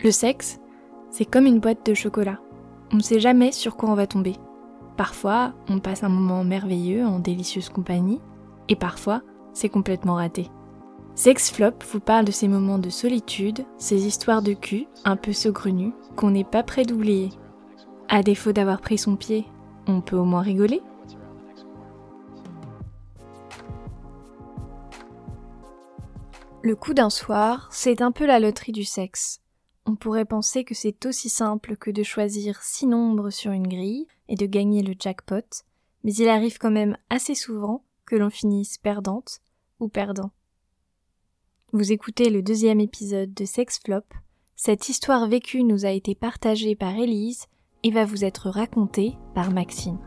Le sexe, c'est comme une boîte de chocolat. On ne sait jamais sur quoi on va tomber. Parfois, on passe un moment merveilleux en délicieuse compagnie, et parfois, c'est complètement raté. Sexflop vous parle de ces moments de solitude, ces histoires de cul un peu saugrenues qu'on n'est pas prêt d'oublier. À défaut d'avoir pris son pied, on peut au moins rigoler Le coup d'un soir, c'est un peu la loterie du sexe. On pourrait penser que c'est aussi simple que de choisir six nombres sur une grille et de gagner le jackpot, mais il arrive quand même assez souvent que l'on finisse perdante ou perdant. Vous écoutez le deuxième épisode de Sex Flop. Cette histoire vécue nous a été partagée par Élise et va vous être racontée par Maxime.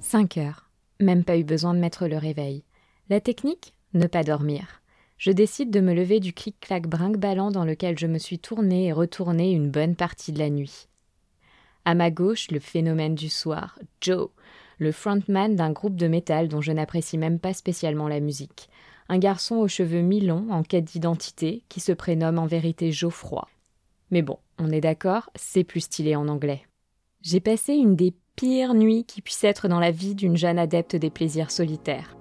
5 heures. Même pas eu besoin de mettre le réveil. La technique? Ne pas dormir. Je décide de me lever du clic-clac brinque-ballant dans lequel je me suis tournée et retournée une bonne partie de la nuit. À ma gauche, le phénomène du soir, Joe, le frontman d'un groupe de métal dont je n'apprécie même pas spécialement la musique. Un garçon aux cheveux mi-longs, en quête d'identité, qui se prénomme en vérité Geoffroy. Mais bon, on est d'accord, c'est plus stylé en anglais. J'ai passé une des pires nuits qui puisse être dans la vie d'une jeune adepte des plaisirs solitaires.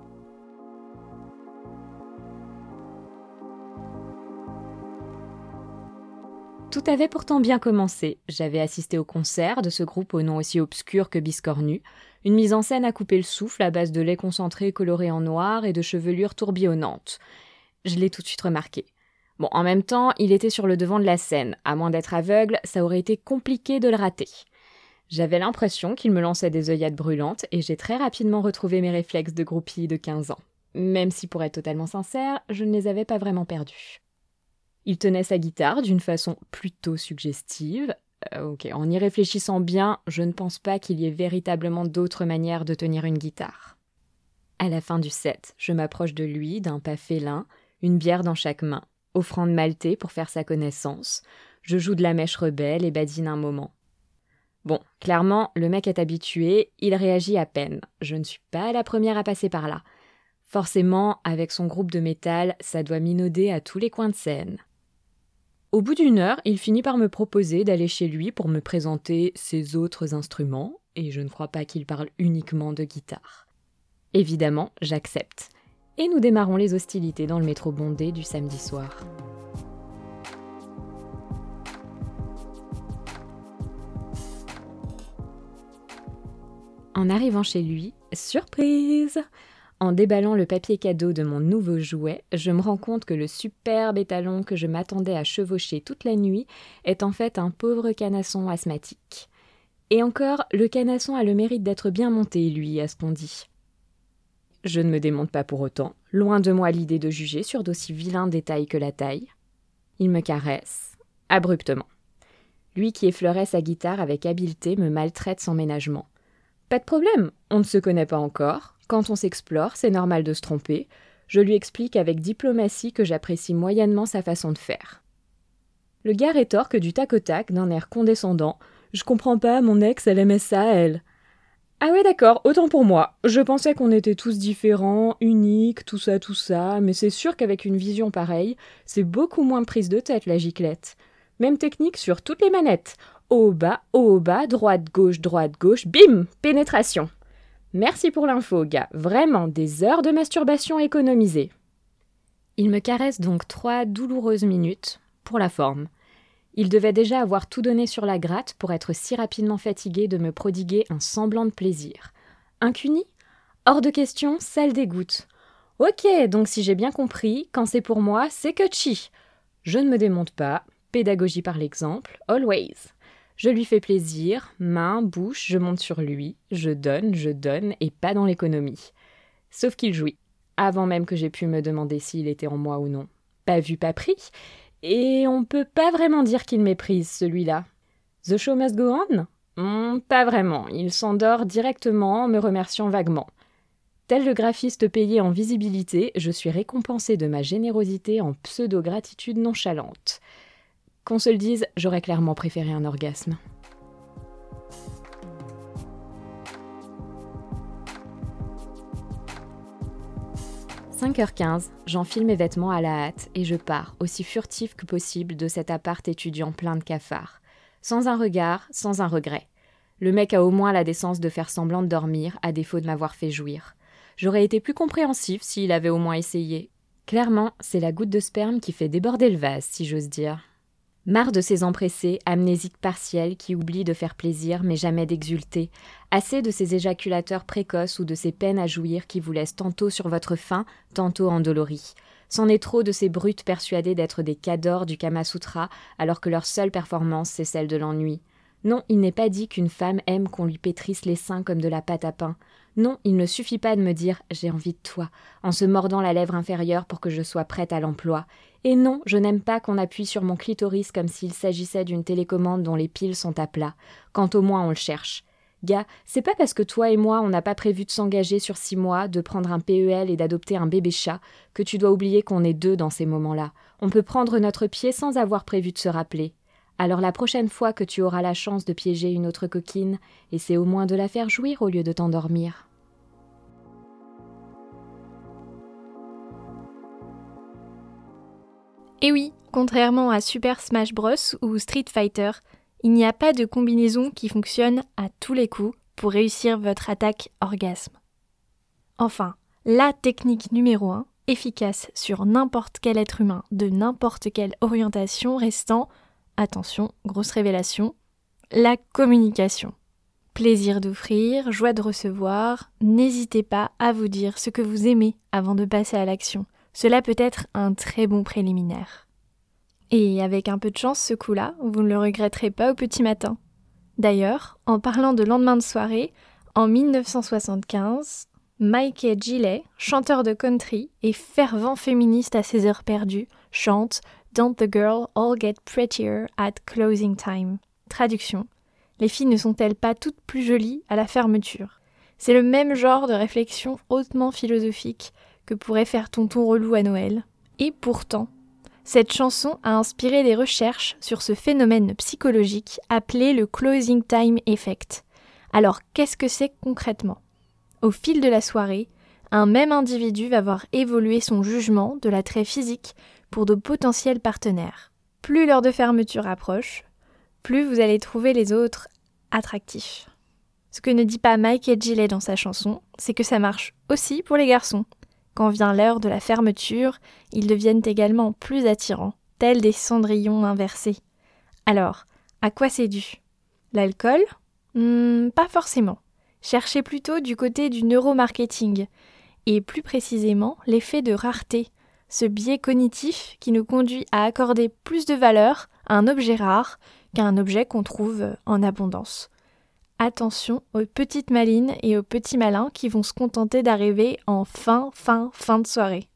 Tout avait pourtant bien commencé. J'avais assisté au concert de ce groupe au nom aussi obscur que biscornu, une mise en scène à couper le souffle à base de lait concentré coloré en noir et de chevelures tourbillonnantes. Je l'ai tout de suite remarqué. Bon, en même temps, il était sur le devant de la scène. À moins d'être aveugle, ça aurait été compliqué de le rater. J'avais l'impression qu'il me lançait des œillades brûlantes et j'ai très rapidement retrouvé mes réflexes de groupie de 15 ans. Même si pour être totalement sincère, je ne les avais pas vraiment perdus. Il tenait sa guitare d'une façon plutôt suggestive. Euh, ok, en y réfléchissant bien, je ne pense pas qu'il y ait véritablement d'autres manières de tenir une guitare. À la fin du set, je m'approche de lui d'un pas félin, une bière dans chaque main, offrande maltais pour faire sa connaissance. Je joue de la mèche rebelle et badine un moment. Bon, clairement, le mec est habitué, il réagit à peine. Je ne suis pas la première à passer par là. Forcément, avec son groupe de métal, ça doit minauder à tous les coins de scène. Au bout d'une heure, il finit par me proposer d'aller chez lui pour me présenter ses autres instruments, et je ne crois pas qu'il parle uniquement de guitare. Évidemment, j'accepte. Et nous démarrons les hostilités dans le métro bondé du samedi soir. En arrivant chez lui, surprise En déballant le papier cadeau de mon nouveau jouet, je me rends compte que le superbe étalon que je m'attendais à chevaucher toute la nuit est en fait un pauvre canasson asthmatique. Et encore, le canasson a le mérite d'être bien monté, lui, à ce qu'on dit. Je ne me démonte pas pour autant, loin de moi l'idée de juger sur d'aussi vilains détails que la taille. Il me caresse, abruptement. Lui qui effleurait sa guitare avec habileté me maltraite sans ménagement. Pas de problème, on ne se connaît pas encore. Quand on s'explore, c'est normal de se tromper. Je lui explique avec diplomatie que j'apprécie moyennement sa façon de faire. Le gars rétorque du tac au tac, d'un air condescendant. Je comprends pas, mon ex, elle aimait ça, elle. Ah ouais, d'accord, autant pour moi. Je pensais qu'on était tous différents, uniques, tout ça, tout ça, mais c'est sûr qu'avec une vision pareille, c'est beaucoup moins prise de tête, la giclette. Même technique sur toutes les manettes haut, bas, haut, bas, droite, gauche, droite, gauche, bim Pénétration. Merci pour l'info, gars. Vraiment des heures de masturbation économisées. Il me caresse donc trois douloureuses minutes, pour la forme. Il devait déjà avoir tout donné sur la gratte pour être si rapidement fatigué de me prodiguer un semblant de plaisir. Un cuni Hors de question, ça le dégoûte. Ok, donc si j'ai bien compris, quand c'est pour moi, c'est que chi. Je ne me démonte pas, pédagogie par l'exemple, always. Je lui fais plaisir, main, bouche, je monte sur lui, je donne, je donne, et pas dans l'économie. Sauf qu'il jouit, avant même que j'aie pu me demander s'il était en moi ou non. Pas vu, pas pris, et on peut pas vraiment dire qu'il méprise celui-là. The show must go on? Hmm, Pas vraiment, il s'endort directement en me remerciant vaguement. Tel le graphiste payé en visibilité, je suis récompensé de ma générosité en pseudo-gratitude nonchalante. Qu'on se le dise, j'aurais clairement préféré un orgasme. 5h15, j'enfile mes vêtements à la hâte et je pars, aussi furtif que possible, de cet appart étudiant plein de cafards. Sans un regard, sans un regret. Le mec a au moins la décence de faire semblant de dormir, à défaut de m'avoir fait jouir. J'aurais été plus compréhensif s'il avait au moins essayé. Clairement, c'est la goutte de sperme qui fait déborder le vase, si j'ose dire. Marre de ces empressés, amnésiques partiels qui oublient de faire plaisir mais jamais d'exulter. Assez de ces éjaculateurs précoces ou de ces peines à jouir qui vous laissent tantôt sur votre faim, tantôt endoloris. C'en est trop de ces brutes persuadées d'être des cadors du Kama Sutra alors que leur seule performance c'est celle de l'ennui. Non, il n'est pas dit qu'une femme aime qu'on lui pétrisse les seins comme de la pâte à pain. Non, il ne suffit pas de me dire j'ai envie de toi, en se mordant la lèvre inférieure pour que je sois prête à l'emploi. Et non, je n'aime pas qu'on appuie sur mon clitoris comme s'il s'agissait d'une télécommande dont les piles sont à plat, quand au moins on le cherche. Gars, c'est pas parce que toi et moi on n'a pas prévu de s'engager sur six mois, de prendre un PEL et d'adopter un bébé chat, que tu dois oublier qu'on est deux dans ces moments-là. On peut prendre notre pied sans avoir prévu de se rappeler. Alors la prochaine fois que tu auras la chance de piéger une autre coquine, essaie au moins de la faire jouir au lieu de t'endormir. Et oui, contrairement à Super Smash Bros ou Street Fighter, il n'y a pas de combinaison qui fonctionne à tous les coups pour réussir votre attaque orgasme. Enfin, la technique numéro 1, efficace sur n'importe quel être humain de n'importe quelle orientation restant attention, grosse révélation, la communication. Plaisir d'offrir, joie de recevoir, n'hésitez pas à vous dire ce que vous aimez avant de passer à l'action. Cela peut être un très bon préliminaire. Et avec un peu de chance, ce coup-là, vous ne le regretterez pas au petit matin. D'ailleurs, en parlant de lendemain de soirée, en 1975, Mike Gillet, chanteur de country et fervent féministe à ses heures perdues, chante Don't the girl all get prettier at closing time? Traduction. Les filles ne sont-elles pas toutes plus jolies à la fermeture? C'est le même genre de réflexion hautement philosophique que pourrait faire Tonton Relou à Noël. Et pourtant, cette chanson a inspiré des recherches sur ce phénomène psychologique appelé le closing time effect. Alors, qu'est-ce que c'est concrètement? Au fil de la soirée, un même individu va voir évoluer son jugement de l'attrait physique pour de potentiels partenaires. Plus l'heure de fermeture approche, plus vous allez trouver les autres attractifs. Ce que ne dit pas Mike et Gillet dans sa chanson, c'est que ça marche aussi pour les garçons. Quand vient l'heure de la fermeture, ils deviennent également plus attirants, tels des cendrillons inversés. Alors, à quoi c'est dû? L'alcool? Hmm, Pas forcément. Cherchez plutôt du côté du neuromarketing, et plus précisément l'effet de rareté, ce biais cognitif qui nous conduit à accorder plus de valeur à un objet rare qu'à un objet qu'on trouve en abondance. Attention aux petites malines et aux petits malins qui vont se contenter d'arriver en fin, fin, fin de soirée.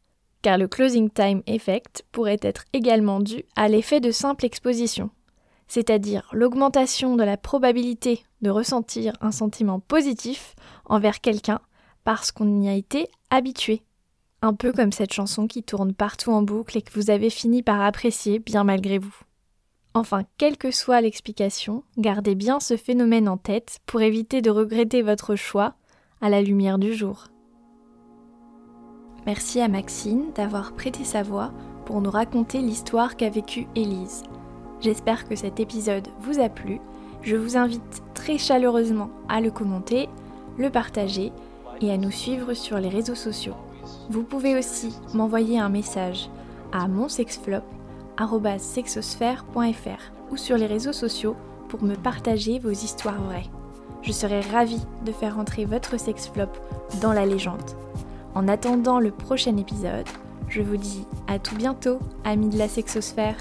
Car le closing time effect pourrait être également dû à l'effet de simple exposition, c'est-à-dire l'augmentation de la probabilité de ressentir un sentiment positif envers quelqu'un parce qu'on y a été habitué. Un peu comme cette chanson qui tourne partout en boucle et que vous avez fini par apprécier bien malgré vous. Enfin, quelle que soit l'explication, gardez bien ce phénomène en tête pour éviter de regretter votre choix à la lumière du jour. Merci à Maxine d'avoir prêté sa voix pour nous raconter l'histoire qu'a vécue Élise. J'espère que cet épisode vous a plu. Je vous invite très chaleureusement à le commenter, le partager et à nous suivre sur les réseaux sociaux. Vous pouvez aussi m'envoyer un message à monsexflop.sexosphère.fr ou sur les réseaux sociaux pour me partager vos histoires vraies. Je serai ravie de faire entrer votre sexflop dans la légende. En attendant le prochain épisode, je vous dis à tout bientôt, amis de la sexosphère.